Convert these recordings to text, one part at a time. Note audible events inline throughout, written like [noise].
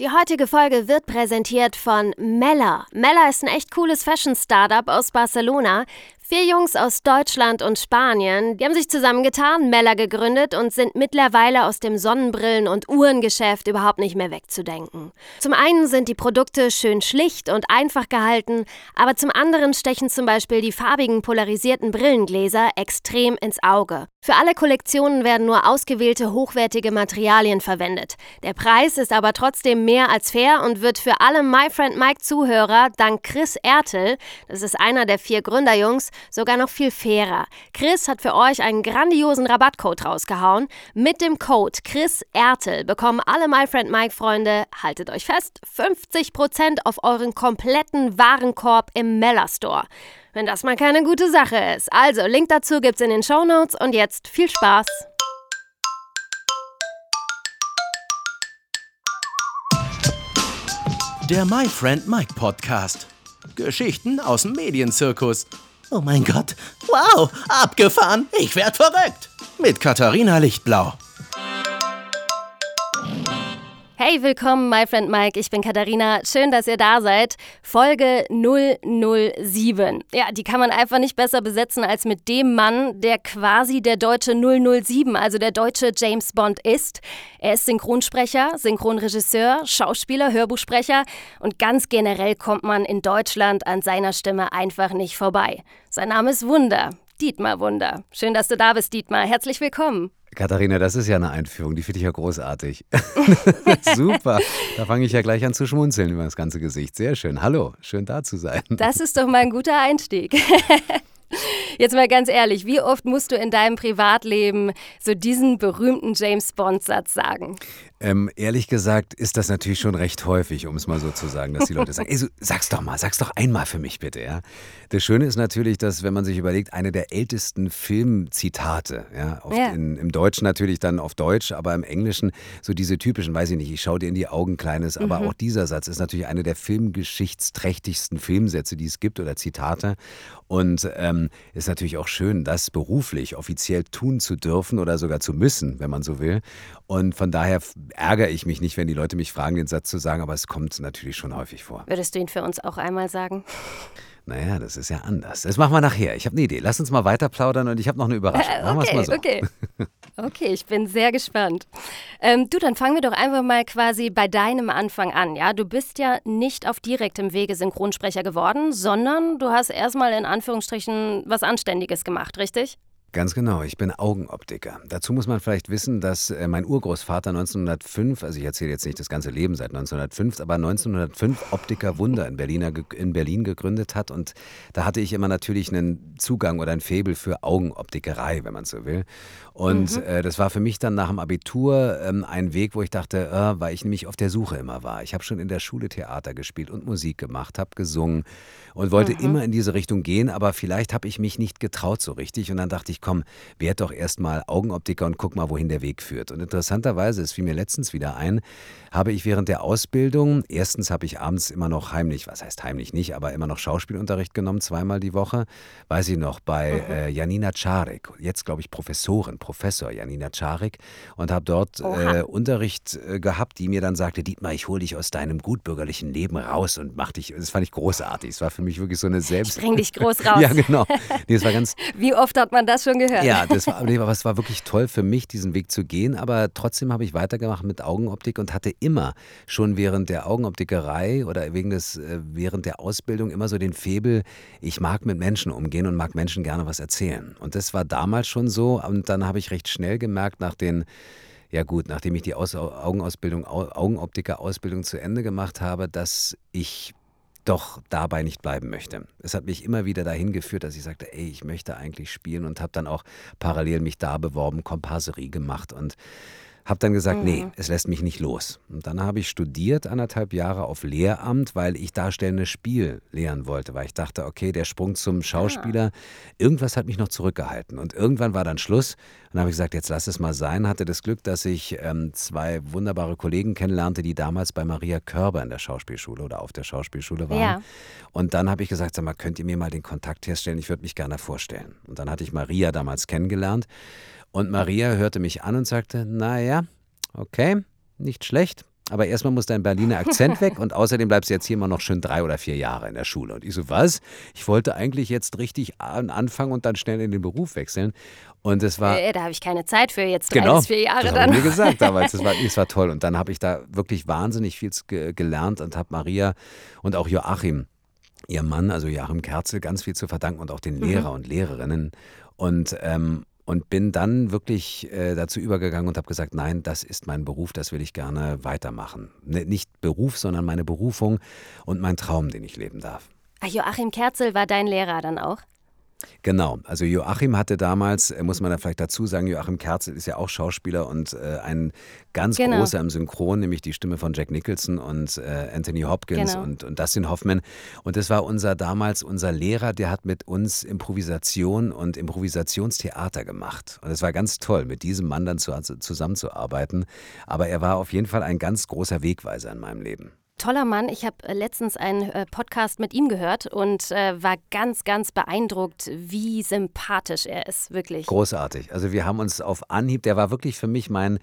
Die heutige Folge wird präsentiert von Mella. Mella ist ein echt cooles Fashion-Startup aus Barcelona. Vier Jungs aus Deutschland und Spanien, die haben sich zusammengetan, Mella gegründet und sind mittlerweile aus dem Sonnenbrillen- und Uhrengeschäft überhaupt nicht mehr wegzudenken. Zum einen sind die Produkte schön schlicht und einfach gehalten, aber zum anderen stechen zum Beispiel die farbigen polarisierten Brillengläser extrem ins Auge. Für alle Kollektionen werden nur ausgewählte hochwertige Materialien verwendet. Der Preis ist aber trotzdem mehr als fair und wird für alle My Friend Mike Zuhörer dank Chris Ertel, das ist einer der vier Gründerjungs, sogar noch viel fairer. Chris hat für euch einen grandiosen Rabattcode rausgehauen. Mit dem Code Chris Ertel bekommen alle My Friend Mike Freunde, haltet euch fest, 50% auf euren kompletten Warenkorb im Mella Store. Wenn das mal keine gute Sache ist. Also, Link dazu gibt's in den Show Notes und jetzt viel Spaß. Der My Friend Mike Podcast. Geschichten aus dem Medienzirkus. Oh mein Gott. Wow, abgefahren. Ich werd verrückt. Mit Katharina Lichtblau. Hey, willkommen, my friend Mike. Ich bin Katharina. Schön, dass ihr da seid. Folge 007. Ja, die kann man einfach nicht besser besetzen als mit dem Mann, der quasi der deutsche 007, also der deutsche James Bond ist. Er ist Synchronsprecher, Synchronregisseur, Schauspieler, Hörbuchsprecher und ganz generell kommt man in Deutschland an seiner Stimme einfach nicht vorbei. Sein Name ist Wunder. Dietmar Wunder. Schön, dass du da bist, Dietmar. Herzlich willkommen. Katharina, das ist ja eine Einführung, die finde ich ja großartig. [laughs] Super. Da fange ich ja gleich an zu schmunzeln über das ganze Gesicht. Sehr schön. Hallo, schön da zu sein. Das ist doch mal ein guter Einstieg. [laughs] Jetzt mal ganz ehrlich, wie oft musst du in deinem Privatleben so diesen berühmten James Bond-Satz sagen? Ähm, ehrlich gesagt ist das natürlich schon recht häufig, um es mal so zu sagen, dass die Leute sagen, [laughs] ey, so, sag's doch mal, sag's doch einmal für mich bitte, ja. Das Schöne ist natürlich, dass, wenn man sich überlegt, eine der ältesten Filmzitate, ja, ja. In, im Deutschen natürlich dann auf Deutsch, aber im Englischen so diese typischen, weiß ich nicht, ich schau dir in die Augen, Kleines, aber mhm. auch dieser Satz ist natürlich eine der filmgeschichtsträchtigsten Filmsätze, die es gibt oder Zitate und ähm, ist natürlich auch schön, das beruflich offiziell tun zu dürfen oder sogar zu müssen, wenn man so will. Und von daher ärgere ich mich nicht, wenn die Leute mich fragen, den Satz zu sagen, aber es kommt natürlich schon häufig vor. Würdest du ihn für uns auch einmal sagen? Naja, das ist ja anders. Das machen wir nachher. Ich habe eine Idee. Lass uns mal weiter plaudern und ich habe noch eine Überraschung. Äh, machen okay, mal so. okay. [laughs] Okay, ich bin sehr gespannt. Ähm, du, dann fangen wir doch einfach mal quasi bei deinem Anfang an. Ja, du bist ja nicht auf direktem Wege Synchronsprecher geworden, sondern du hast erstmal in Anführungsstrichen was Anständiges gemacht, richtig? Ganz genau, ich bin Augenoptiker. Dazu muss man vielleicht wissen, dass äh, mein Urgroßvater 1905, also ich erzähle jetzt nicht das ganze Leben seit 1905, aber 1905 Optiker Wunder in, Berliner, in Berlin gegründet hat. Und da hatte ich immer natürlich einen Zugang oder ein Faible für Augenoptikerei, wenn man so will. Und mhm. äh, das war für mich dann nach dem Abitur ähm, ein Weg, wo ich dachte, äh, weil ich nämlich auf der Suche immer war. Ich habe schon in der Schule Theater gespielt und Musik gemacht, habe gesungen und wollte mhm. immer in diese Richtung gehen, aber vielleicht habe ich mich nicht getraut so richtig. Und dann dachte ich, komm, werd doch erstmal Augenoptiker und guck mal, wohin der Weg führt. Und interessanterweise, es fiel mir letztens wieder ein, habe ich während der Ausbildung, erstens habe ich abends immer noch heimlich, was heißt heimlich nicht, aber immer noch Schauspielunterricht genommen, zweimal die Woche, weiß ich noch, bei mhm. äh, Janina Czarek, jetzt glaube ich Professorin, Professor Janina Czarek und habe dort äh, Unterricht äh, gehabt, die mir dann sagte, Dietmar, ich hole dich aus deinem gutbürgerlichen Leben raus und mach dich, das fand ich großartig. Es war für mich wirklich so eine Selbst... Ich bring dich groß [laughs] raus. ja, genau. Nee, es war [laughs] ganz... Wie oft hat man das schon gehört? Ja, das war, aber es war wirklich toll für mich, diesen Weg zu gehen, aber trotzdem habe ich weitergemacht mit Augenoptik und hatte immer schon während der Augenoptikerei oder wegen des, äh, während der Ausbildung immer so den Febel, ich mag mit Menschen umgehen und mag Menschen gerne was erzählen. Und das war damals schon so und dann habe ich recht schnell gemerkt, nach den ja gut, nachdem ich die Aus Augenausbildung, Augenoptiker-Ausbildung zu Ende gemacht habe, dass ich doch dabei nicht bleiben möchte. Es hat mich immer wieder dahin geführt, dass ich sagte, ey, ich möchte eigentlich spielen und habe dann auch parallel mich da beworben, Komparserie gemacht und habe dann gesagt, mhm. nee, es lässt mich nicht los. Und dann habe ich studiert anderthalb Jahre auf Lehramt, weil ich darstellendes Spiel lehren wollte, weil ich dachte, okay, der Sprung zum Schauspieler, ah. irgendwas hat mich noch zurückgehalten. Und irgendwann war dann Schluss. Und dann habe ich gesagt, jetzt lass es mal sein. Hatte das Glück, dass ich ähm, zwei wunderbare Kollegen kennenlernte, die damals bei Maria Körber in der Schauspielschule oder auf der Schauspielschule waren. Ja. Und dann habe ich gesagt, sag mal, könnt ihr mir mal den Kontakt herstellen? Ich würde mich gerne vorstellen. Und dann hatte ich Maria damals kennengelernt. Und Maria hörte mich an und sagte, naja, okay, nicht schlecht, aber erstmal muss dein Berliner Akzent weg und außerdem bleibst du jetzt hier immer noch schön drei oder vier Jahre in der Schule. Und ich so, was? Ich wollte eigentlich jetzt richtig anfangen und dann schnell in den Beruf wechseln. Und es war. Äh, da habe ich keine Zeit für jetzt drei genau, bis vier Jahre das dann. Ich mir gesagt [laughs] damals. Das war, war toll. Und dann habe ich da wirklich wahnsinnig viel gelernt und habe Maria und auch Joachim, ihr Mann, also Joachim Kerzel, ganz viel zu verdanken und auch den mhm. Lehrer und Lehrerinnen. Und ähm, und bin dann wirklich äh, dazu übergegangen und habe gesagt, nein, das ist mein Beruf, das will ich gerne weitermachen. Ne, nicht Beruf, sondern meine Berufung und mein Traum, den ich leben darf. Ach, Joachim Kerzel war dein Lehrer dann auch? Genau, also Joachim hatte damals, äh, muss man da vielleicht dazu sagen, Joachim Kerzel ist ja auch Schauspieler und äh, ein ganz genau. großer im Synchron, nämlich die Stimme von Jack Nicholson und äh, Anthony Hopkins genau. und, und Dustin Hoffman. Und das war unser damals unser Lehrer, der hat mit uns Improvisation und Improvisationstheater gemacht. Und es war ganz toll, mit diesem Mann dann zu, zusammenzuarbeiten. Aber er war auf jeden Fall ein ganz großer Wegweiser in meinem Leben. Toller Mann. Ich habe äh, letztens einen äh, Podcast mit ihm gehört und äh, war ganz, ganz beeindruckt, wie sympathisch er ist, wirklich. Großartig. Also wir haben uns auf Anhieb, der war wirklich für mich mein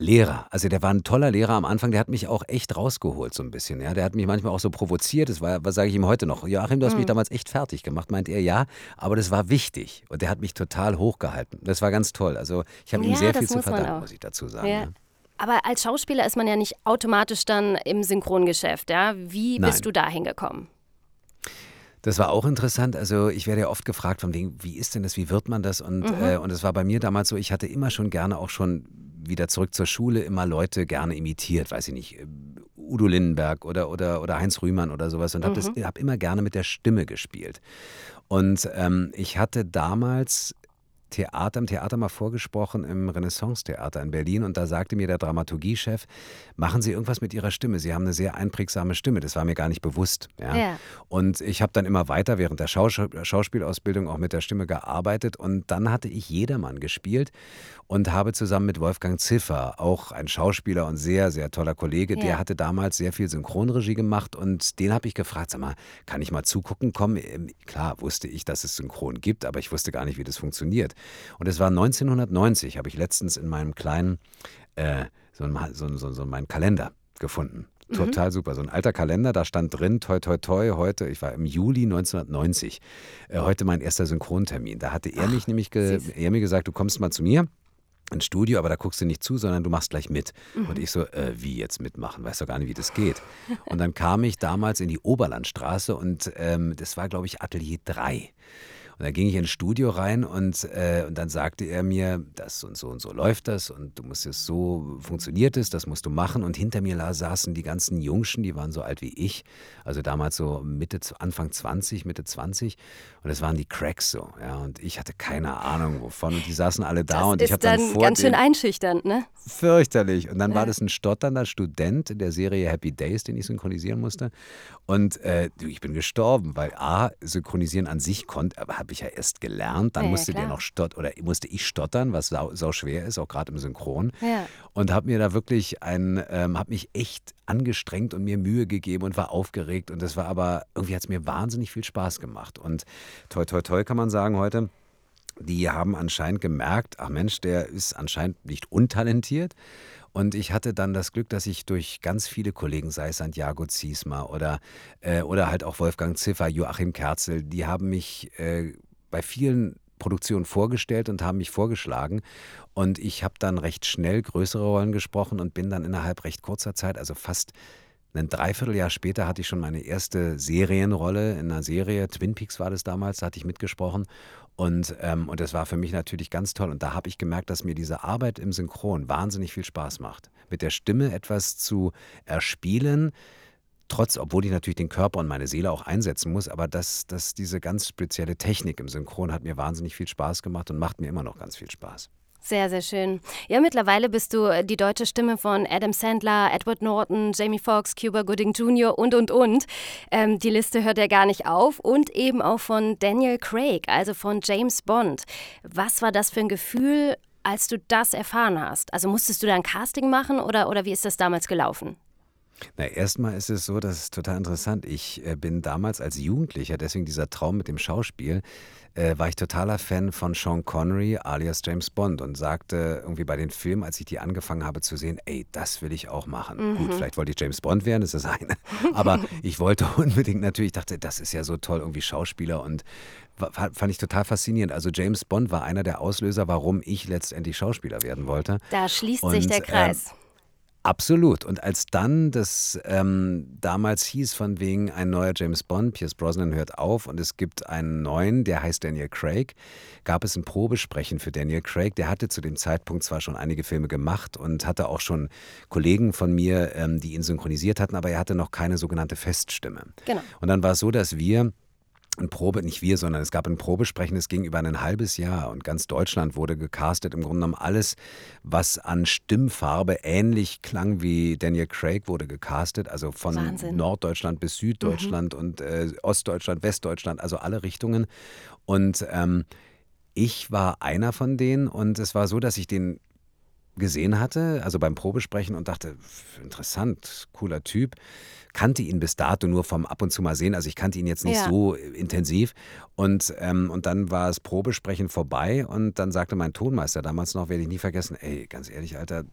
Lehrer. Also der war ein toller Lehrer am Anfang, der hat mich auch echt rausgeholt so ein bisschen. Ja, der hat mich manchmal auch so provoziert. Das war, was sage ich ihm heute noch? Joachim, du hast mhm. mich damals echt fertig gemacht, meint er. Ja, aber das war wichtig und der hat mich total hochgehalten. Das war ganz toll. Also ich habe ja, ihm sehr viel zu verdanken, muss ich dazu sagen. Ja. Ja. Aber als Schauspieler ist man ja nicht automatisch dann im Synchrongeschäft. Ja? Wie bist Nein. du da hingekommen? Das war auch interessant. Also ich werde ja oft gefragt von wegen, wie ist denn das, wie wird man das? Und, mhm. äh, und es war bei mir damals so, ich hatte immer schon gerne auch schon wieder zurück zur Schule immer Leute gerne imitiert, weiß ich nicht, äh, Udo Lindenberg oder, oder, oder Heinz Rühmann oder sowas und habe mhm. hab immer gerne mit der Stimme gespielt. Und ähm, ich hatte damals Theater, im Theater mal vorgesprochen, im Renaissance-Theater in Berlin. Und da sagte mir der Dramaturgiechef, machen Sie irgendwas mit Ihrer Stimme. Sie haben eine sehr einprägsame Stimme. Das war mir gar nicht bewusst. Ja? ja. Und ich habe dann immer weiter während der Schaus Schauspielausbildung auch mit der Stimme gearbeitet. Und dann hatte ich Jedermann gespielt und habe zusammen mit Wolfgang Ziffer, auch ein Schauspieler und sehr, sehr toller Kollege, ja. der hatte damals sehr viel Synchronregie gemacht. Und den habe ich gefragt, sag mal, kann ich mal zugucken? Komm, ähm, klar wusste ich, dass es Synchron gibt, aber ich wusste gar nicht, wie das funktioniert. Und es war 1990, habe ich letztens in meinem kleinen, äh, so, so, so, so meinen Kalender gefunden. Mhm. Total mhm. super. So ein alter Kalender, da stand drin, toi, toi, toi, heute, ich war im Juli 1990, äh, heute mein erster Synchrontermin. Da hatte er Ach, mich nämlich, ge, er mir gesagt, du kommst mal zu mir ins Studio, aber da guckst du nicht zu, sondern du machst gleich mit. Mhm. Und ich so, äh, wie jetzt mitmachen? Weißt doch gar nicht, wie das geht. Und dann kam ich damals in die Oberlandstraße und ähm, das war, glaube ich, Atelier 3. Und dann ging ich ins Studio rein und, äh, und dann sagte er mir, das und so und so läuft das und du musst es so, funktioniert es, das musst du machen. Und hinter mir saßen die ganzen Jungschen, die waren so alt wie ich, also damals so Mitte, Anfang 20, Mitte 20. Und es waren die Cracks so, ja. Und ich hatte keine Ahnung wovon. Und die saßen alle da das und ich habe dann, dann vor ganz schön einschüchternd, ne? Fürchterlich. Und dann war das ein stotternder Student in der Serie Happy Days, den ich synchronisieren musste. Und äh, ich bin gestorben, weil A, synchronisieren an sich konnte, aber habe ich ja erst gelernt. Dann ja, musste ja, der noch stottern oder musste ich stottern, was sau, sau schwer ist, auch gerade im Synchron. Ja. Und habe mir da wirklich ein, ähm, habe mich echt angestrengt und mir Mühe gegeben und war aufgeregt. Und das war aber, irgendwie hat es mir wahnsinnig viel Spaß gemacht. Und toi, toi, toi kann man sagen heute die haben anscheinend gemerkt, ach Mensch, der ist anscheinend nicht untalentiert, und ich hatte dann das Glück, dass ich durch ganz viele Kollegen, sei es Santiago Ziesma oder, äh, oder halt auch Wolfgang Ziffer, Joachim Kerzel, die haben mich äh, bei vielen Produktionen vorgestellt und haben mich vorgeschlagen. Und ich habe dann recht schnell größere Rollen gesprochen und bin dann innerhalb recht kurzer Zeit, also fast ein Dreivierteljahr später hatte ich schon meine erste Serienrolle in einer Serie. Twin Peaks war das damals, da hatte ich mitgesprochen. Und, ähm, und das war für mich natürlich ganz toll. Und da habe ich gemerkt, dass mir diese Arbeit im Synchron wahnsinnig viel Spaß macht. Mit der Stimme etwas zu erspielen, trotz, obwohl ich natürlich den Körper und meine Seele auch einsetzen muss, aber das, das, diese ganz spezielle Technik im Synchron hat mir wahnsinnig viel Spaß gemacht und macht mir immer noch ganz viel Spaß. Sehr, sehr schön. Ja, mittlerweile bist du äh, die deutsche Stimme von Adam Sandler, Edward Norton, Jamie Foxx, Cuba Gooding Jr. und, und, und. Ähm, die Liste hört ja gar nicht auf. Und eben auch von Daniel Craig, also von James Bond. Was war das für ein Gefühl, als du das erfahren hast? Also musstest du da ein Casting machen oder, oder wie ist das damals gelaufen? Na, erstmal ist es so, das ist total interessant. Ich äh, bin damals als Jugendlicher, deswegen dieser Traum mit dem Schauspiel, äh, war ich totaler Fan von Sean Connery alias James Bond und sagte irgendwie bei den Filmen, als ich die angefangen habe zu sehen, ey, das will ich auch machen. Mhm. Gut, vielleicht wollte ich James Bond werden, das ist das eine. [laughs] Aber ich wollte [laughs] unbedingt natürlich, dachte, das ist ja so toll, irgendwie Schauspieler und fand ich total faszinierend. Also James Bond war einer der Auslöser, warum ich letztendlich Schauspieler werden wollte. Da schließt und, sich der Kreis. Äh, Absolut. Und als dann das ähm, damals hieß von wegen ein neuer James Bond, Pierce Brosnan hört auf und es gibt einen neuen, der heißt Daniel Craig, gab es ein Probesprechen für Daniel Craig. Der hatte zu dem Zeitpunkt zwar schon einige Filme gemacht und hatte auch schon Kollegen von mir, ähm, die ihn synchronisiert hatten, aber er hatte noch keine sogenannte Feststimme. Genau. Und dann war es so, dass wir ein Probe, nicht wir, sondern es gab ein Probesprechen, das ging über ein halbes Jahr und ganz Deutschland wurde gecastet. Im Grunde genommen alles, was an Stimmfarbe ähnlich klang wie Daniel Craig, wurde gecastet. Also von Wahnsinn. Norddeutschland bis Süddeutschland mhm. und äh, Ostdeutschland, Westdeutschland, also alle Richtungen. Und ähm, ich war einer von denen und es war so, dass ich den gesehen hatte, also beim Probesprechen und dachte, interessant, cooler Typ kannte ihn bis dato nur vom ab und zu mal sehen. Also ich kannte ihn jetzt nicht ja. so intensiv. Und, ähm, und dann war das Probesprechen vorbei und dann sagte mein Tonmeister damals noch, werde ich nie vergessen, ey, ganz ehrlich, Alter,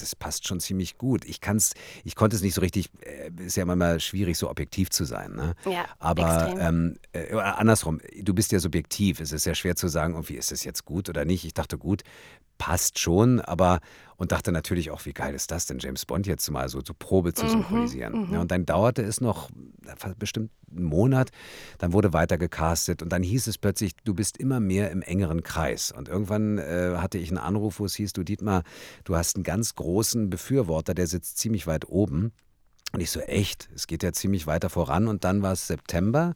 das passt schon ziemlich gut. Ich kann's, ich konnte es nicht so richtig, äh, ist ja manchmal schwierig, so objektiv zu sein. Ne? Ja, Aber ähm, äh, andersrum, du bist ja subjektiv. Es ist ja schwer zu sagen, irgendwie ist es jetzt gut oder nicht. Ich dachte, gut, passt schon, aber und dachte natürlich auch, wie geil ist das denn, James Bond jetzt mal so zur Probe zu mhm, synchronisieren. Mhm, ja, und dann dauerte es noch bestimmt einen Monat, dann wurde weiter gecastet und dann hieß es plötzlich, du bist immer mehr im engeren Kreis. Und irgendwann äh, hatte ich einen Anruf, wo es hieß, du Dietmar, du hast einen ganz großen Befürworter, der sitzt ziemlich weit oben. Und ich so, echt, es geht ja ziemlich weiter voran. Und dann war es September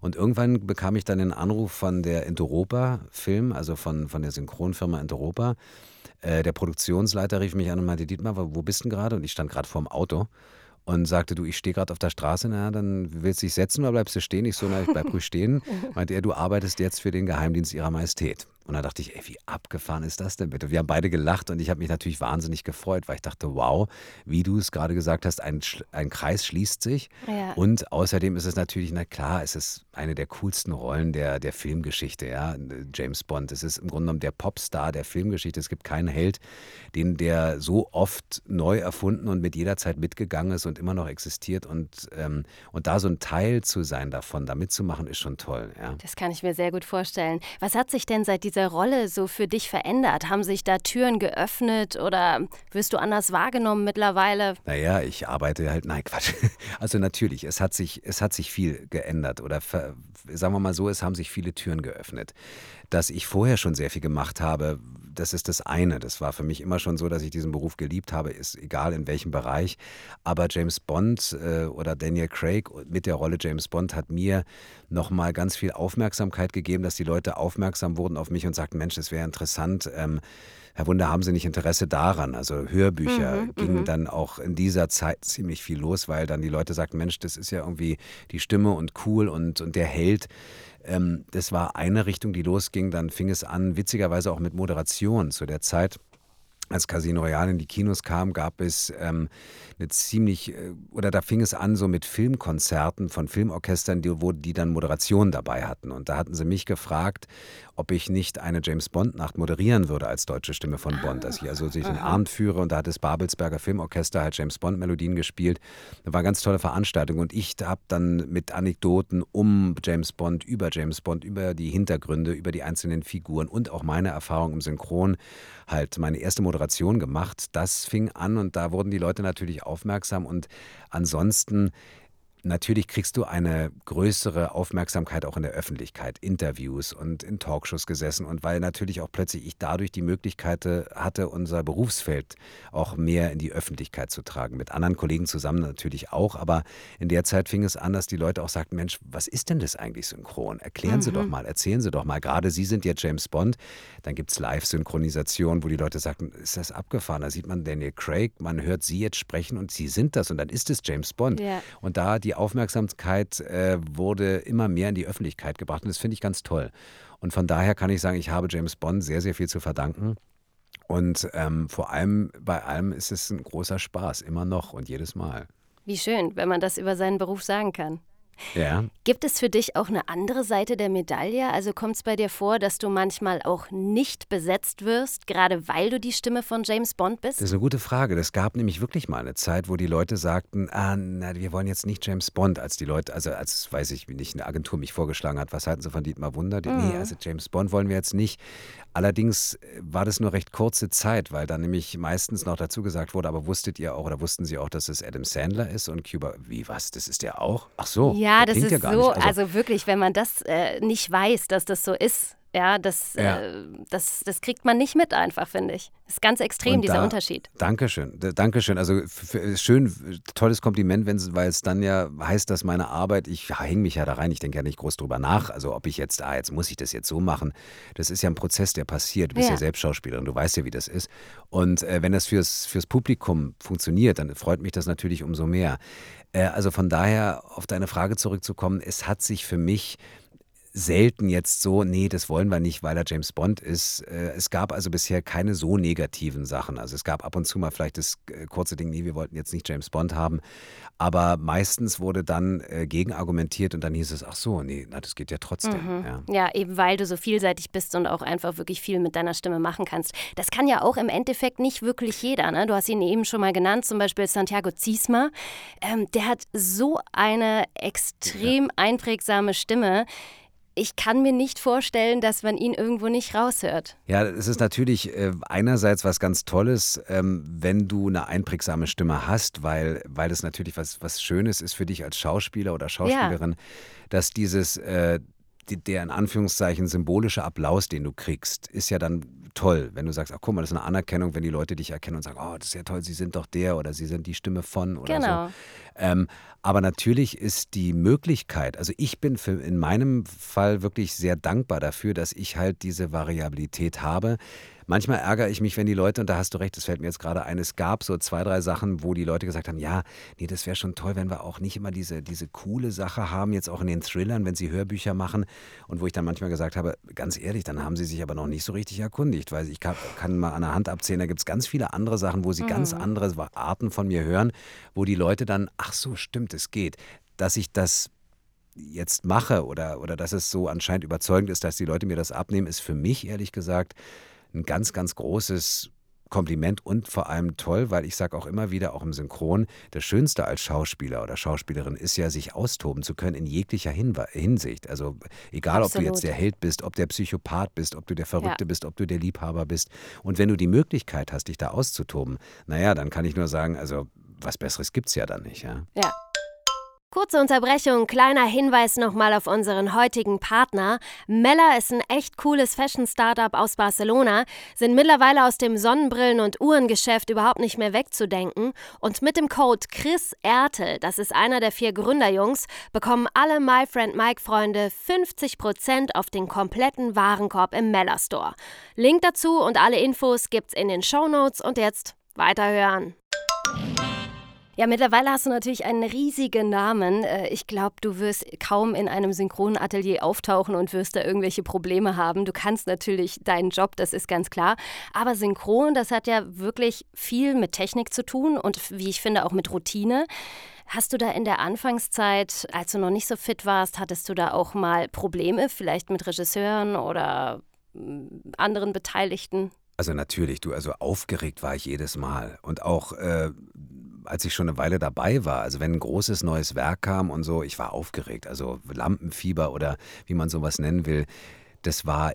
und irgendwann bekam ich dann den Anruf von der Interopa Film, also von, von der Synchronfirma Interopa. Äh, der Produktionsleiter rief mich an und meinte, Dietmar, wo bist du gerade? Und ich stand gerade vorm Auto und sagte, du, ich stehe gerade auf der Straße, na, dann willst du dich setzen oder bleibst du stehen? Ich so, na, ich bleib ruhig stehen. [laughs] Meinte er, du arbeitest jetzt für den Geheimdienst ihrer Majestät. Und da dachte ich, ey, wie abgefahren ist das denn bitte? Wir haben beide gelacht und ich habe mich natürlich wahnsinnig gefreut, weil ich dachte, wow, wie du es gerade gesagt hast, ein, ein Kreis schließt sich. Ja. Und außerdem ist es natürlich, na klar, es ist eine der coolsten Rollen der, der Filmgeschichte, ja, James Bond. Es ist im Grunde genommen der Popstar der Filmgeschichte. Es gibt keinen Held, den der so oft neu erfunden und mit jeder Zeit mitgegangen ist und immer noch existiert. Und, ähm, und da so ein Teil zu sein davon, da mitzumachen, ist schon toll. Ja. Das kann ich mir sehr gut vorstellen. Was hat sich denn seit dieser Rolle so für dich verändert? Haben sich da Türen geöffnet oder wirst du anders wahrgenommen mittlerweile? Naja, ich arbeite halt, nein, Quatsch. [laughs] Also natürlich, es hat sich, es hat sich viel geändert oder sagen wir mal so, es haben sich viele Türen geöffnet. Dass ich vorher schon sehr viel gemacht habe, das ist das eine. Das war für mich immer schon so, dass ich diesen Beruf geliebt habe, ist egal in welchem Bereich. Aber James Bond äh, oder Daniel Craig mit der Rolle James Bond hat mir nochmal ganz viel Aufmerksamkeit gegeben, dass die Leute aufmerksam wurden auf mich und sagten, Mensch, das wäre interessant. Ähm, Herr Wunder, haben Sie nicht Interesse daran? Also Hörbücher mhm, gingen mhm. dann auch in dieser Zeit ziemlich viel los, weil dann die Leute sagten, Mensch, das ist ja irgendwie die Stimme und cool und, und der Held. Ähm, das war eine Richtung, die losging. Dann fing es an, witzigerweise auch mit Moderation zu der Zeit als Casino Royale in die Kinos kam, gab es ähm, eine ziemlich, äh, oder da fing es an so mit Filmkonzerten von Filmorchestern, die, wo die dann Moderation dabei hatten. Und da hatten sie mich gefragt, ob ich nicht eine James Bond-Nacht moderieren würde als deutsche Stimme von Bond. Dass ich also sich den Abend führe und da hat das Babelsberger Filmorchester halt James Bond-Melodien gespielt. Das war eine ganz tolle Veranstaltung und ich habe dann mit Anekdoten um James Bond, über James Bond, über die Hintergründe, über die einzelnen Figuren und auch meine Erfahrung im Synchron halt meine erste Moderation gemacht. Das fing an und da wurden die Leute natürlich aufmerksam und ansonsten Natürlich kriegst du eine größere Aufmerksamkeit auch in der Öffentlichkeit, Interviews und in Talkshows gesessen und weil natürlich auch plötzlich ich dadurch die Möglichkeit hatte, unser Berufsfeld auch mehr in die Öffentlichkeit zu tragen. Mit anderen Kollegen zusammen natürlich auch, aber in der Zeit fing es an, dass die Leute auch sagten, Mensch, was ist denn das eigentlich synchron? Erklären mhm. Sie doch mhm. mal, erzählen Sie doch mal. Gerade Sie sind ja James Bond, dann gibt es Live-Synchronisation, wo die Leute sagten, ist das abgefahren? Da sieht man Daniel Craig, man hört Sie jetzt sprechen und Sie sind das und dann ist es James Bond. Ja. Und da die Aufmerksamkeit äh, wurde immer mehr in die Öffentlichkeit gebracht und das finde ich ganz toll. Und von daher kann ich sagen, ich habe James Bond sehr, sehr viel zu verdanken. Und ähm, vor allem bei allem ist es ein großer Spaß, immer noch und jedes Mal. Wie schön, wenn man das über seinen Beruf sagen kann. Ja. Gibt es für dich auch eine andere Seite der Medaille? Also kommt es bei dir vor, dass du manchmal auch nicht besetzt wirst, gerade weil du die Stimme von James Bond bist? Das ist eine gute Frage. Das gab nämlich wirklich mal eine Zeit, wo die Leute sagten, ah, na, wir wollen jetzt nicht James Bond, als die Leute, also als, weiß ich nicht, eine Agentur mich vorgeschlagen hat, was halten sie von Dietmar Wunder? Mhm. Nee, also James Bond wollen wir jetzt nicht. Allerdings äh, war das nur recht kurze Zeit, weil dann nämlich meistens noch dazu gesagt wurde, aber wusstet ihr auch oder wussten sie auch, dass es Adam Sandler ist und Cuba, wie was, das ist der auch? Ach so. Ja. Ja, das ist ja so, also, also, wirklich, wenn man das äh, nicht weiß, dass das so ist, ja, das, ja. Äh, das, das kriegt man nicht mit einfach, finde ich. Das ist ganz extrem, dieser Unterschied. Dankeschön, Dankeschön. Also schön, tolles Kompliment, weil es dann ja heißt, dass meine Arbeit, ich hänge mich ja da rein, ich denke ja nicht groß drüber nach. Also ob ich jetzt, ah, jetzt muss ich das jetzt so machen. Das ist ja ein Prozess, der passiert. Du bist ja, ja selbst Schauspielerin, du weißt ja, wie das ist. Und äh, wenn das fürs, fürs Publikum funktioniert, dann freut mich das natürlich umso mehr. Äh, also von daher, auf deine Frage zurückzukommen, es hat sich für mich selten jetzt so, nee, das wollen wir nicht, weil er James Bond ist. Äh, es gab also bisher keine so negativen Sachen. Also es gab ab und zu mal vielleicht das äh, kurze Ding, nee, wir wollten jetzt nicht James Bond haben. Aber meistens wurde dann äh, gegenargumentiert und dann hieß es, ach so, nee, na, das geht ja trotzdem. Mhm. Ja. ja, eben weil du so vielseitig bist und auch einfach wirklich viel mit deiner Stimme machen kannst. Das kann ja auch im Endeffekt nicht wirklich jeder. Ne? Du hast ihn eben schon mal genannt, zum Beispiel Santiago Ziesma. Ähm, der hat so eine extrem ja. einprägsame Stimme ich kann mir nicht vorstellen, dass man ihn irgendwo nicht raushört. Ja, es ist natürlich äh, einerseits was ganz Tolles, ähm, wenn du eine einprägsame Stimme hast, weil, weil es natürlich was, was Schönes ist für dich als Schauspieler oder Schauspielerin, ja. dass dieses, äh, der in Anführungszeichen symbolische Applaus, den du kriegst, ist ja dann toll, wenn du sagst, ach guck mal, das ist eine Anerkennung, wenn die Leute dich erkennen und sagen, oh, das ist ja toll, sie sind doch der oder sie sind die Stimme von oder genau. so. Ähm, aber natürlich ist die Möglichkeit, also ich bin für, in meinem Fall wirklich sehr dankbar dafür, dass ich halt diese Variabilität habe. Manchmal ärgere ich mich, wenn die Leute, und da hast du recht, das fällt mir jetzt gerade ein, es gab so zwei, drei Sachen, wo die Leute gesagt haben, ja, nee, das wäre schon toll, wenn wir auch nicht immer diese, diese coole Sache haben, jetzt auch in den Thrillern, wenn sie Hörbücher machen. Und wo ich dann manchmal gesagt habe, ganz ehrlich, dann haben sie sich aber noch nicht so richtig erkundigt, weil ich kann, kann mal an der Hand abzählen, da gibt es ganz viele andere Sachen, wo sie mhm. ganz andere Arten von mir hören, wo die Leute dann, ach so, stimmt, es geht. Dass ich das jetzt mache oder, oder dass es so anscheinend überzeugend ist, dass die Leute mir das abnehmen, ist für mich ehrlich gesagt ein ganz, ganz großes Kompliment und vor allem toll, weil ich sage auch immer wieder, auch im Synchron, das Schönste als Schauspieler oder Schauspielerin ist ja, sich austoben zu können in jeglicher Hinwe Hinsicht. Also egal, Absolut. ob du jetzt der Held bist, ob der Psychopath bist, ob du der Verrückte ja. bist, ob du der Liebhaber bist. Und wenn du die Möglichkeit hast, dich da auszutoben, naja, dann kann ich nur sagen, also was Besseres gibt es ja dann nicht. Ja. ja. Kurze Unterbrechung, kleiner Hinweis nochmal auf unseren heutigen Partner. Mella ist ein echt cooles Fashion-Startup aus Barcelona, sind mittlerweile aus dem Sonnenbrillen- und Uhrengeschäft überhaupt nicht mehr wegzudenken. Und mit dem Code Chris Ertel, das ist einer der vier Gründerjungs, bekommen alle My Friend Mike-Freunde 50% auf den kompletten Warenkorb im Mella Store. Link dazu und alle Infos gibt's in den Show Notes und jetzt weiterhören. Ja, mittlerweile hast du natürlich einen riesigen Namen. Äh, ich glaube, du wirst kaum in einem Synchronatelier auftauchen und wirst da irgendwelche Probleme haben. Du kannst natürlich deinen Job, das ist ganz klar. Aber Synchron, das hat ja wirklich viel mit Technik zu tun und wie ich finde auch mit Routine. Hast du da in der Anfangszeit, als du noch nicht so fit warst, hattest du da auch mal Probleme, vielleicht mit Regisseuren oder mm, anderen Beteiligten? Also natürlich, du, also aufgeregt war ich jedes Mal. Und auch äh, als ich schon eine Weile dabei war, also wenn ein großes neues Werk kam und so, ich war aufgeregt. Also Lampenfieber oder wie man sowas nennen will, das war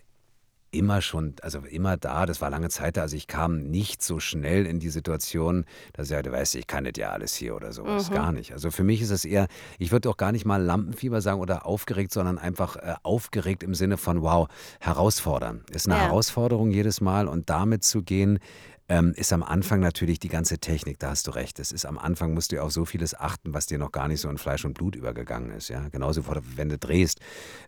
immer schon, also immer da, das war lange Zeit da. Also ich kam nicht so schnell in die Situation, dass ich halt, weißt ich kann das ja alles hier oder sowas. Mhm. Gar nicht. Also für mich ist es eher, ich würde auch gar nicht mal Lampenfieber sagen oder aufgeregt, sondern einfach äh, aufgeregt im Sinne von, wow, herausfordern. Ist eine ja. Herausforderung jedes Mal und damit zu gehen, ähm, ist am Anfang natürlich die ganze Technik, da hast du recht. Es ist am Anfang musst du auf so vieles achten, was dir noch gar nicht so in Fleisch und Blut übergegangen ist. Ja? Genauso, wenn du drehst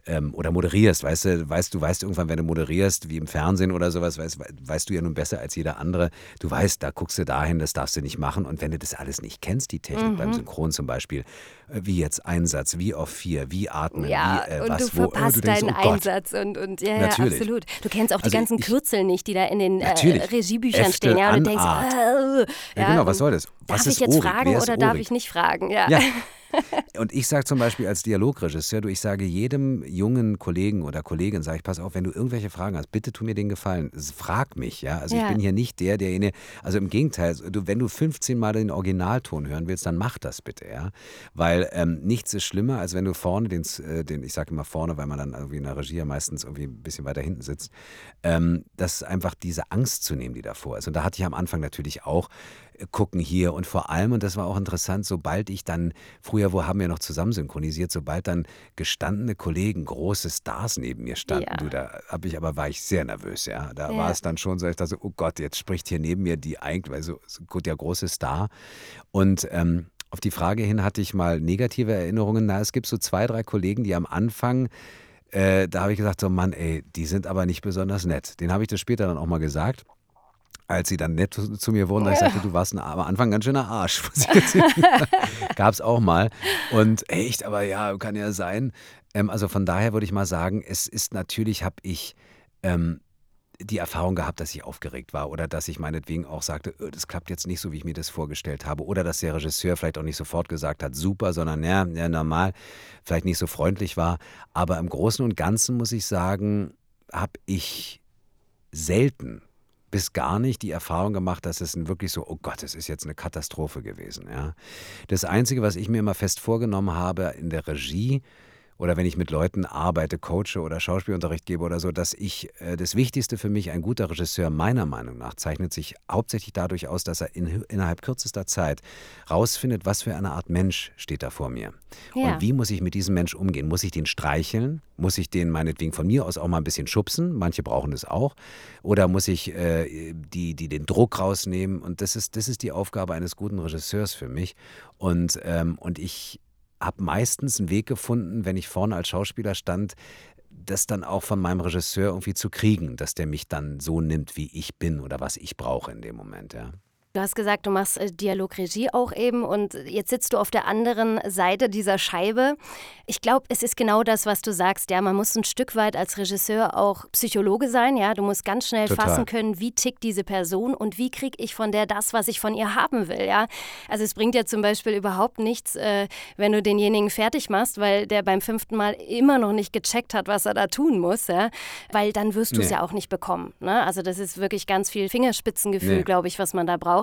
ähm, oder moderierst. Weißt du, weißt, du weißt irgendwann, wenn du moderierst, wie im Fernsehen oder sowas, weißt, weißt du ja nun besser als jeder andere. Du weißt, da guckst du dahin, das darfst du nicht machen. Und wenn du das alles nicht kennst, die Technik mhm. beim Synchron zum Beispiel, äh, wie jetzt Einsatz, wie auf vier, wie atmen, ja, wie äh, und was, du wo, verpasst oh, du denkst, deinen oh Einsatz und, und ja, ja, absolut. Du kennst auch die also ganzen ich, Kürzel nicht, die da in den äh, Regiebüchern stehen Ja, und du denkst, äh, Ja, genau, was soll das? Darf Was ich ist jetzt Orik? fragen oder darf ich nicht fragen? Ja. Ja. [laughs] [laughs] Und ich sage zum Beispiel als Dialogregisseur, du, ich sage jedem jungen Kollegen oder Kollegin, sage ich, pass auf, wenn du irgendwelche Fragen hast, bitte tu mir den Gefallen. Frag mich, ja. Also Ja. ich bin hier nicht der, derjenige, also im Gegenteil, du, wenn du 15 Mal den Originalton hören willst, dann mach das bitte, ja. Weil ähm, nichts ist schlimmer, als wenn du vorne den, äh, den ich sage immer vorne, weil man dann irgendwie in der Regie ja meistens irgendwie ein bisschen weiter hinten sitzt, ähm, das einfach diese Angst zu nehmen, die davor ist. Und da hatte ich am Anfang natürlich auch gucken hier und vor allem, und das war auch interessant, sobald ich dann, früher wo haben wir noch zusammen synchronisiert, sobald dann gestandene Kollegen, große Stars neben mir standen, Ja. du, da habe ich aber, war ich sehr nervös, ja. Da Ja. war es dann schon so, ich dachte, oh Gott, jetzt spricht hier neben mir die eigentlich, weil so, gut, der große Star. Und ähm, auf die Frage hin hatte ich mal negative Erinnerungen. Na, es gibt so zwei, drei Kollegen, die am Anfang äh, da habe ich gesagt, so Mann, ey, die sind aber nicht besonders nett. Den habe ich das später dann auch mal gesagt. Als sie dann nett zu, zu mir wurden, da ich sagte, du warst ein, am Anfang ganz schöner Arsch. [laughs] [laughs] Gab es auch mal. Und echt, aber ja, kann ja sein. Ähm, also von daher würde ich mal sagen, es ist natürlich, habe ich ähm, die Erfahrung gehabt, dass ich aufgeregt war oder dass ich meinetwegen auch sagte, "Ö, das klappt jetzt nicht so, wie ich mir das vorgestellt habe. Oder dass der Regisseur vielleicht auch nicht sofort gesagt hat, super, sondern ja, ja normal, vielleicht nicht so freundlich war. Aber im Großen und Ganzen muss ich sagen, habe ich selten bis gar nicht die Erfahrung gemacht, dass es wirklich so, oh Gott, es ist jetzt eine Katastrophe gewesen. Ja. Das Einzige, was ich mir immer fest vorgenommen habe in der Regie, oder wenn ich mit Leuten arbeite, coache oder Schauspielunterricht gebe oder so, dass ich äh, das Wichtigste für mich, ein guter Regisseur meiner Meinung nach, zeichnet sich hauptsächlich dadurch aus, dass er in, innerhalb kürzester Zeit rausfindet, was für eine Art Mensch steht da vor mir. Ja. Und wie muss ich mit diesem Mensch umgehen? Muss ich den streicheln? Muss ich den meinetwegen von mir aus auch mal ein bisschen schubsen? Manche brauchen das auch. Oder muss ich äh, die, die den Druck rausnehmen? Und das ist, das ist die Aufgabe eines guten Regisseurs für mich. Und, ähm, und ich habe meistens einen Weg gefunden, wenn ich vorne als Schauspieler stand, das dann auch von meinem Regisseur irgendwie zu kriegen, dass der mich dann so nimmt, wie ich bin oder was ich brauche in dem Moment, ja. Du hast gesagt, du machst äh, Dialogregie auch eben und jetzt sitzt du auf der anderen Seite dieser Scheibe. Ich glaube, es ist genau das, was du sagst. Ja, man muss ein Stück weit als Regisseur auch Psychologe sein. Ja, du musst ganz schnell Total. fassen können, wie tickt diese Person und wie kriege ich von der das, was ich von ihr haben will. Ja, also es bringt ja zum Beispiel überhaupt nichts, äh, wenn du denjenigen fertig machst, weil der beim fünften Mal immer noch nicht gecheckt hat, was er da tun muss. Ja, weil dann wirst du es Nee. ja auch nicht bekommen. Ne? Also das ist wirklich ganz viel Fingerspitzengefühl, Nee. glaube ich, was man da braucht.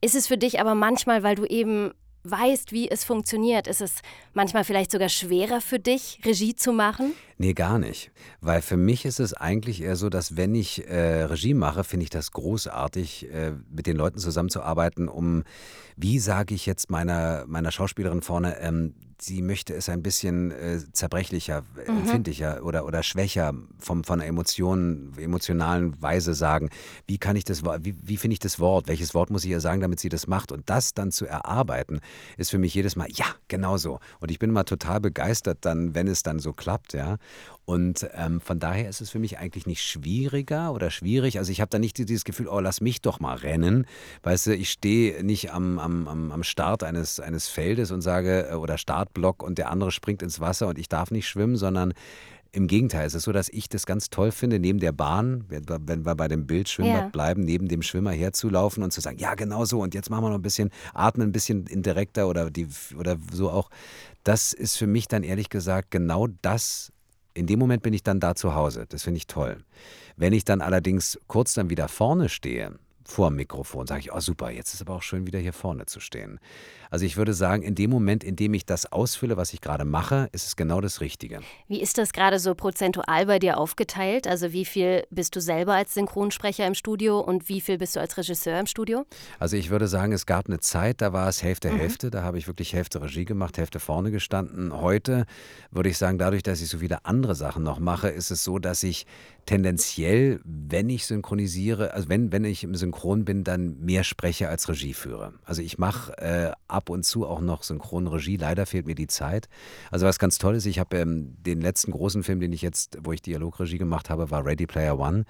Ist es für dich aber manchmal, weil du eben weißt, wie es funktioniert, ist es manchmal vielleicht sogar schwerer für dich, Regie zu machen? Nee, gar nicht. Weil für mich ist es eigentlich eher so, dass wenn ich äh, Regie mache, finde ich das großartig, äh, mit den Leuten zusammenzuarbeiten, um, wie sage ich jetzt meiner, meiner Schauspielerin vorne, ähm, sie möchte es ein bisschen äh, zerbrechlicher, äh, empfindlicher oder, oder schwächer vom, von einer Emotion, emotionalen Weise sagen. Wie kann ich das, wie, wie finde ich das Wort? Welches Wort muss ich ihr sagen, damit sie das macht? Und das dann zu erarbeiten, ist für mich jedes Mal, ja, genau so. Und ich bin mal total begeistert dann, wenn es dann so klappt, ja. Und ähm, von daher ist es für mich eigentlich nicht schwieriger oder schwierig. Also ich habe da nicht dieses Gefühl, oh, lass mich doch mal rennen. Weißt du, ich stehe nicht am, am, am Start eines, eines Feldes und sage, äh, oder Startblock und der andere springt ins Wasser und ich darf nicht schwimmen, sondern im Gegenteil, es ist so, dass ich das ganz toll finde, neben der Bahn, wenn wir- wenn wir bei dem Bild Schwimmbad Ja. bleiben, neben dem Schwimmer herzulaufen und zu sagen, ja, genau so, und jetzt machen wir noch ein bisschen, atmen ein bisschen indirekter oder, die, oder so auch. Das ist für mich dann ehrlich gesagt genau das. In dem Moment bin ich dann da zu Hause. Das finde ich toll. Wenn ich dann allerdings kurz dann wieder vorne stehe, vor dem Mikrofon, sage ich, oh super, jetzt ist aber auch schön, wieder hier vorne zu stehen. Also ich würde sagen, in dem Moment, in dem ich das ausfülle, was ich gerade mache, ist es genau das Richtige. Wie ist das gerade so prozentual bei dir aufgeteilt? Also wie viel bist du selber als Synchronsprecher im Studio und wie viel bist du als Regisseur im Studio? Also ich würde sagen, es gab eine Zeit, da war es Hälfte, Hälfte. Da habe ich wirklich Hälfte Regie gemacht, Hälfte vorne gestanden. Heute würde ich sagen, dadurch, dass ich so viele andere Sachen noch mache, ist es so, dass ich tendenziell, wenn ich synchronisiere, also wenn, wenn ich im Synchron bin, dann mehr spreche als Regie führe. Also ich mache äh, ab und zu auch noch Synchronregie. Leider fehlt mir die Zeit. Also was ganz toll ist, ich habe ähm, den letzten großen Film, den ich jetzt, wo ich Dialogregie gemacht habe, war Ready Player One,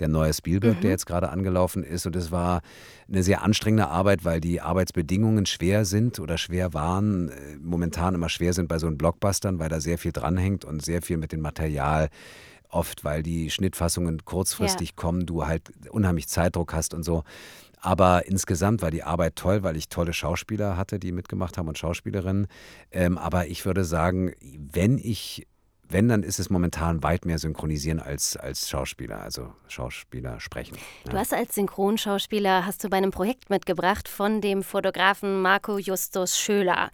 der neue Spielberg, der jetzt gerade angelaufen ist. Und es war eine sehr anstrengende Arbeit, weil die Arbeitsbedingungen schwer sind oder schwer waren, äh, momentan immer schwer sind bei so einen Blockbustern, weil da sehr viel dranhängt und sehr viel mit dem Material oft, weil die Schnittfassungen kurzfristig kommen, du halt unheimlich Zeitdruck hast und so. aber insgesamt war die Arbeit toll, weil ich tolle Schauspieler hatte, die mitgemacht haben und Schauspielerinnen. Ähm, aber ich würde sagen, wenn ich wenn, dann ist es momentan weit mehr synchronisieren als, als Schauspieler, also Schauspieler sprechen. Ja. Du hast als Synchronschauspieler, hast du bei einem Projekt mitgebracht von dem Fotografen Marco Justus Schöler.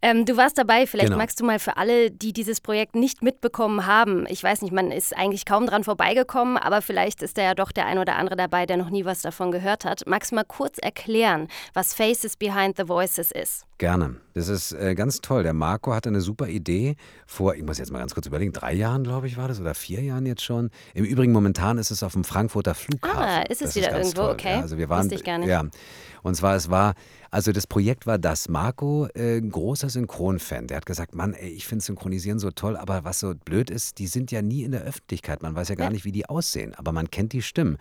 Ähm, du warst dabei, vielleicht genau. magst du mal für alle, die dieses Projekt nicht mitbekommen haben, ich weiß nicht, man ist eigentlich kaum dran vorbeigekommen, aber vielleicht ist da ja doch der ein oder andere dabei, der noch nie was davon gehört hat. Magst du mal kurz erklären, was Faces Behind the Voices ist? Gerne. Das ist äh, ganz toll. Der Marco hatte eine super Idee vor, ich muss jetzt mal ganz kurz überlegen, drei Jahren, glaube ich, war das oder vier Jahren jetzt schon. Im Übrigen, momentan ist es auf dem Frankfurter Flughafen. Ah, ist es das wieder ist irgendwo, toll. okay. Ja, also wir waren, Wusste ich gar nicht. Ja. Und zwar, es war, also das Projekt war das. Marco, äh, großer Synchronfan, der hat gesagt, Mann, ey, ich finde Synchronisieren so toll, aber was so blöd ist, die sind ja nie in der Öffentlichkeit. Man weiß ja gar ja. nicht, wie die aussehen, aber man kennt die Stimmen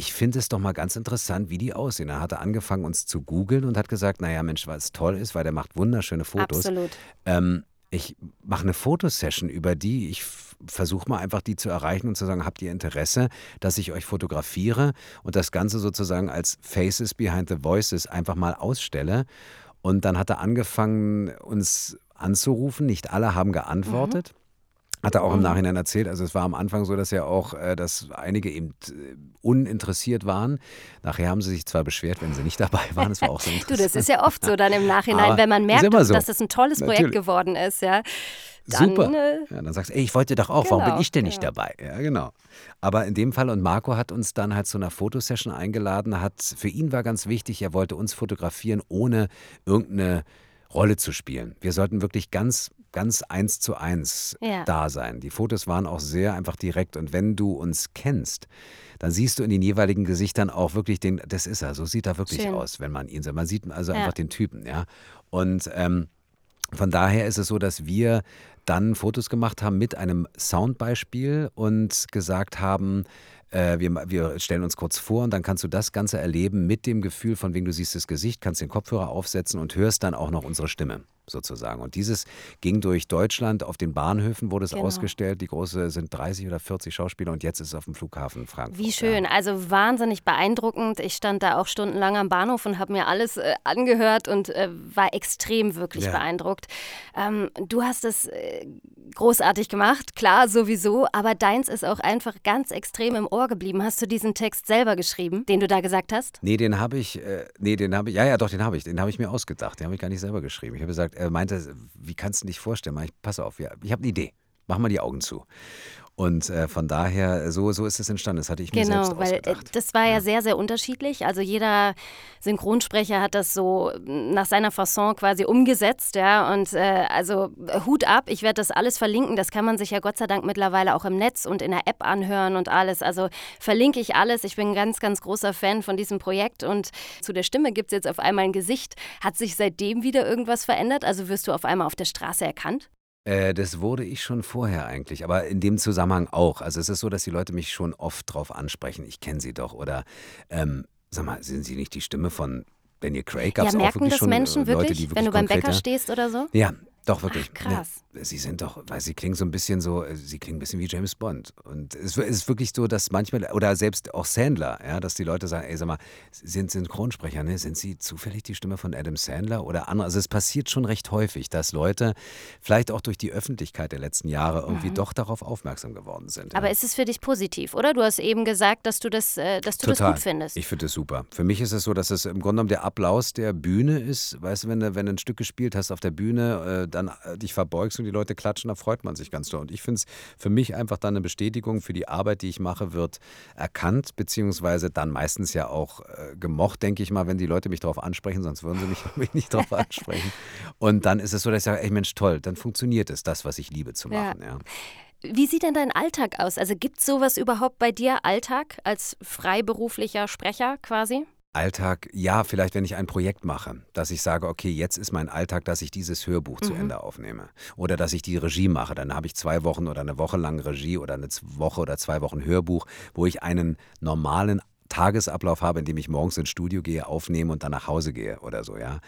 ich finde es doch mal ganz interessant, wie die aussehen. Er hatte angefangen, uns zu googeln und hat gesagt, naja, Mensch, was toll ist, weil der macht wunderschöne Fotos. Absolut. Ähm, ich mache eine Fotosession über die. Ich versuche mal einfach die zu erreichen und zu sagen, habt ihr Interesse, dass ich euch fotografiere und das Ganze sozusagen als Faces Behind the Voices einfach mal ausstelle. Und dann hat er angefangen, uns anzurufen. Nicht alle haben geantwortet. Mhm. Hat er auch im mhm. Nachhinein erzählt. Also es war am Anfang so, dass ja auch, äh, dass einige eben äh, uninteressiert waren. Nachher haben sie sich zwar beschwert, wenn sie nicht dabei [laughs] waren. Das war auch so interessant. du, das ist ja oft so dann im Nachhinein, Aber wenn man merkt, so. dass es ein tolles Projekt Natürlich. geworden ist, ja. Dann, Super. Äh, ja, dann sagst du, ey, ich wollte doch auch, genau, warum bin genau, ich denn nicht ja. dabei? Ja, genau. Aber in dem Fall, und Marco hat uns dann halt zu einer Fotosession eingeladen, hat, für ihn war ganz wichtig, er wollte uns fotografieren, ohne irgendeine Rolle zu spielen. Wir sollten wirklich ganz ganz eins zu eins ja. da sein. Die Fotos waren auch sehr einfach direkt. Und wenn du uns kennst, dann siehst du in den jeweiligen Gesichtern auch wirklich den, das ist er, so sieht er wirklich Schön. aus, wenn man ihn sieht. Man sieht also ja. einfach den Typen, ja. Und ähm, von daher ist es so, dass wir dann Fotos gemacht haben mit einem Soundbeispiel und gesagt haben, äh, wir, wir, stellen uns kurz vor und dann kannst du das Ganze erleben mit dem Gefühl, von wem du siehst das Gesicht, kannst den Kopfhörer aufsetzen und hörst dann auch noch unsere Stimme sozusagen. Und dieses ging durch Deutschland. Auf den Bahnhöfen wurde es genau. ausgestellt. Die große sind 30 oder 40 Schauspieler und jetzt ist es auf dem Flughafen Frankfurt. Wie schön, ja. also wahnsinnig beeindruckend. Ich stand da auch stundenlang am Bahnhof und habe mir alles äh, angehört und äh, war extrem wirklich ja. beeindruckt. Ähm, du hast es äh, großartig gemacht, klar, sowieso, aber deins ist auch einfach ganz extrem im Ohr geblieben. Hast du diesen Text selber geschrieben, den du da gesagt hast? Nee, den habe ich, äh, nee, den habe ich, ja, ja, doch, den habe ich, den habe ich mir ausgedacht. Den habe ich gar nicht selber geschrieben. Ich habe gesagt, meinte, wie kannst du dich vorstellen? Ich, pass auf, ich habe eine Idee. Mach mal die Augen zu. Und äh, von daher, so, so ist es entstanden. Das hatte ich mir genau, selbst ausgedacht. Genau, weil das war ja, ja, sehr, sehr unterschiedlich. Also jeder Synchronsprecher hat das so nach seiner Fasson quasi umgesetzt. Ja? Und äh, also Hut ab, ich werde das alles verlinken. Das kann man sich ja Gott sei Dank mittlerweile auch im Netz und in der App anhören und alles. Also verlinke ich alles. Ich bin ein ganz, ganz großer Fan von diesem Projekt. Und zu der Stimme gibt es jetzt auf einmal ein Gesicht. Hat sich seitdem wieder irgendwas verändert? Also wirst du auf einmal auf der Straße erkannt? Äh, das wurde ich schon vorher eigentlich, aber in dem Zusammenhang auch. Also es ist so, dass die Leute mich schon oft drauf ansprechen. Ich kenne sie doch. Oder ähm, sag mal, sind Sie nicht die Stimme von Daniel Craig? Gab's ja, merken auch wirklich das schon Menschen Leute, wirklich, wirklich wenn du beim Bäcker stehst oder so? Ja, doch, wirklich. Ach, krass. Ne, sie sind doch, weil sie klingen so ein bisschen so, äh, sie klingen ein bisschen wie James Bond. Und es ist wirklich so, dass manchmal, oder selbst auch Sandler, ja, dass die Leute sagen, ey, sag mal, sind Synchronsprecher, ne? Sind sie zufällig die Stimme von Adam Sandler oder andere? Also es passiert schon recht häufig, dass Leute vielleicht auch durch die Öffentlichkeit der letzten Jahre irgendwie mhm. doch darauf aufmerksam geworden sind. Aber ja. ist es für dich positiv, oder? Du hast eben gesagt, dass du das, äh, dass du Total. das gut findest. Ich finde es super. Für mich ist es so, dass es im Grunde genommen der Applaus der Bühne ist. Weißt du, wenn du, wenn du ein Stück gespielt hast auf der Bühne, äh, dann äh, dich verbeugst und die Leute klatschen, da freut man sich ganz doll. Und ich finde es für mich einfach dann eine Bestätigung für die Arbeit, die ich mache, wird erkannt, beziehungsweise dann meistens ja auch äh, gemocht, denke ich mal, wenn die Leute mich darauf ansprechen, sonst würden sie mich, [laughs] nicht darauf ansprechen. Und dann ist es so, dass ich sage, ey Mensch, toll, dann funktioniert es, das, was ich liebe zu machen. Ja. ja. Wie sieht denn dein Alltag aus? Also gibt es sowas überhaupt bei dir, Alltag, als freiberuflicher Sprecher quasi? Alltag, ja, vielleicht wenn ich ein Projekt mache, dass ich sage, okay, jetzt ist mein Alltag, dass ich dieses Hörbuch mhm. zu Ende aufnehme. Oder dass ich die Regie mache. Dann habe ich zwei Wochen oder eine Woche lang Regie oder eine Woche oder zwei Wochen Hörbuch, wo ich einen normalen Tagesablauf habe, in dem ich morgens ins Studio gehe, aufnehme und dann nach Hause gehe oder so, ja.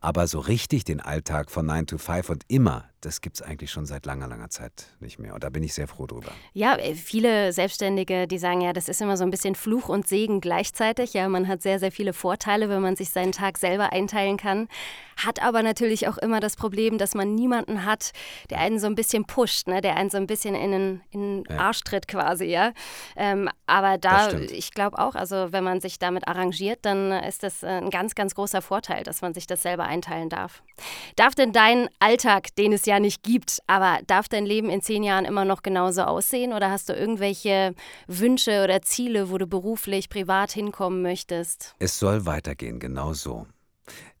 Aber so richtig den Alltag von 9 to 5 und immer das gibt es eigentlich schon seit langer, langer Zeit nicht mehr. Und da bin ich sehr froh drüber. Ja, äh, viele Selbstständige, die sagen ja, das ist immer so ein bisschen Fluch und Segen gleichzeitig. Ja, man hat sehr, sehr viele Vorteile, wenn man sich seinen Tag selber einteilen kann. Hat aber natürlich auch immer das Problem, dass man niemanden hat, der einen so ein bisschen pusht, ne? der einen so ein bisschen in den, in den ja. Arsch tritt quasi, ja. Ähm, aber da, ich glaube auch, also wenn man sich damit arrangiert, dann ist das ein ganz, ganz großer Vorteil, dass man sich das selber einteilen darf. Darf denn dein Alltag, den es ja nicht gibt, aber darf dein Leben in zehn Jahren immer noch genauso aussehen oder hast du irgendwelche Wünsche oder Ziele, wo du beruflich, privat hinkommen möchtest? Es soll weitergehen, genau so.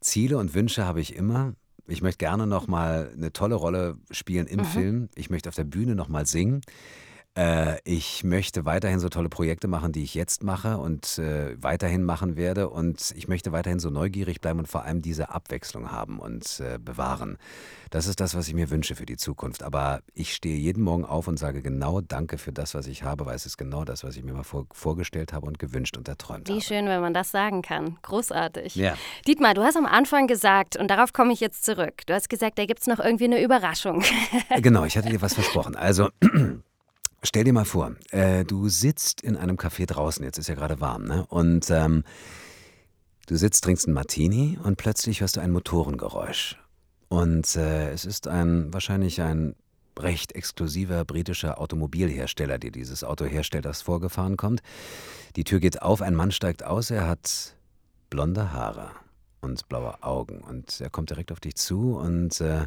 Ziele und Wünsche habe ich immer. Ich möchte gerne noch mal eine tolle Rolle spielen im mhm. Film. Ich möchte auf der Bühne noch mal singen. Äh, ich möchte weiterhin so tolle Projekte machen, die ich jetzt mache und äh, weiterhin machen werde. Und ich möchte weiterhin so neugierig bleiben und vor allem diese Abwechslung haben und äh, bewahren. Das ist das, was ich mir wünsche für die Zukunft. Aber ich stehe jeden Morgen auf und sage genau Danke für das, was ich habe, weil es ist genau das, was ich mir mal vor, vorgestellt habe und gewünscht und erträumt Wie habe. Wie schön, wenn man das sagen kann. Großartig. Ja. Dietmar, du hast am Anfang gesagt, und darauf komme ich jetzt zurück, du hast gesagt, da gibt es noch irgendwie eine Überraschung. genau, ich hatte dir was versprochen. Also. [clears throat] Stell dir mal vor, äh, du sitzt in einem Café draußen, jetzt ist ja gerade warm, ne? Und ähm, du sitzt, trinkst einen Martini und plötzlich hörst du ein Motorengeräusch. Und äh, es ist ein wahrscheinlich ein recht exklusiver britischer Automobilhersteller, der dieses Auto herstellt, das vorgefahren kommt. Die Tür geht auf, ein Mann steigt aus, er hat blonde Haare und blaue Augen und er kommt direkt auf dich zu und äh,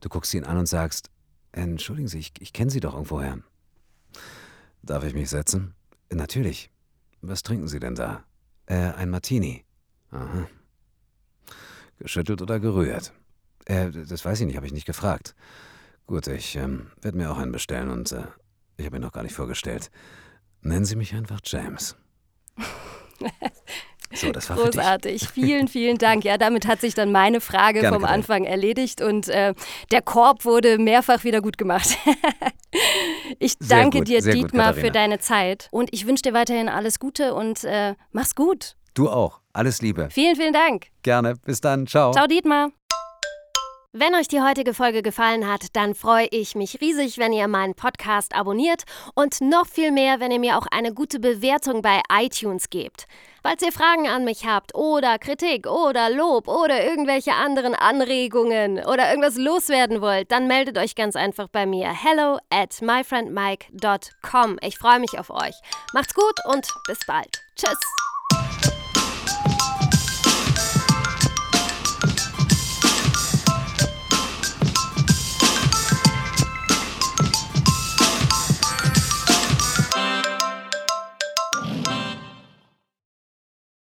du guckst ihn an und sagst, entschuldigen Sie, ich, ich kenne Sie doch irgendwoher. Darf ich mich setzen? Natürlich. Was trinken Sie denn da? Äh, ein Martini. Aha. Geschüttelt oder gerührt? Äh, das weiß ich nicht, habe ich nicht gefragt. Gut, ich ähm, werde mir auch einen bestellen und äh, ich habe ihn noch gar nicht vorgestellt. Nennen Sie mich einfach James. So, das war Großartig. Vielen, vielen Dank. Ja, damit hat sich dann meine Frage Gerne vom. Anfang erledigt und äh, der Korb wurde mehrfach wieder gut gemacht. [laughs] ich danke dir, Dietmar, gut, für deine Zeit und ich wünsche dir weiterhin alles Gute und äh, mach's gut. Du auch. Alles Liebe. Vielen, vielen Dank. Gerne. Bis dann. Ciao. Ciao, Dietmar. Wenn euch die heutige Folge gefallen hat, dann freue ich mich riesig, wenn ihr meinen Podcast abonniert und noch viel mehr, wenn ihr mir auch eine gute Bewertung bei iTunes gebt. Falls ihr Fragen an mich habt oder Kritik oder Lob oder irgendwelche anderen Anregungen oder irgendwas loswerden wollt, dann meldet euch ganz einfach bei mir. Hello at myfriendmike.com. Ich freue mich auf euch. Macht's gut und bis bald. Tschüss.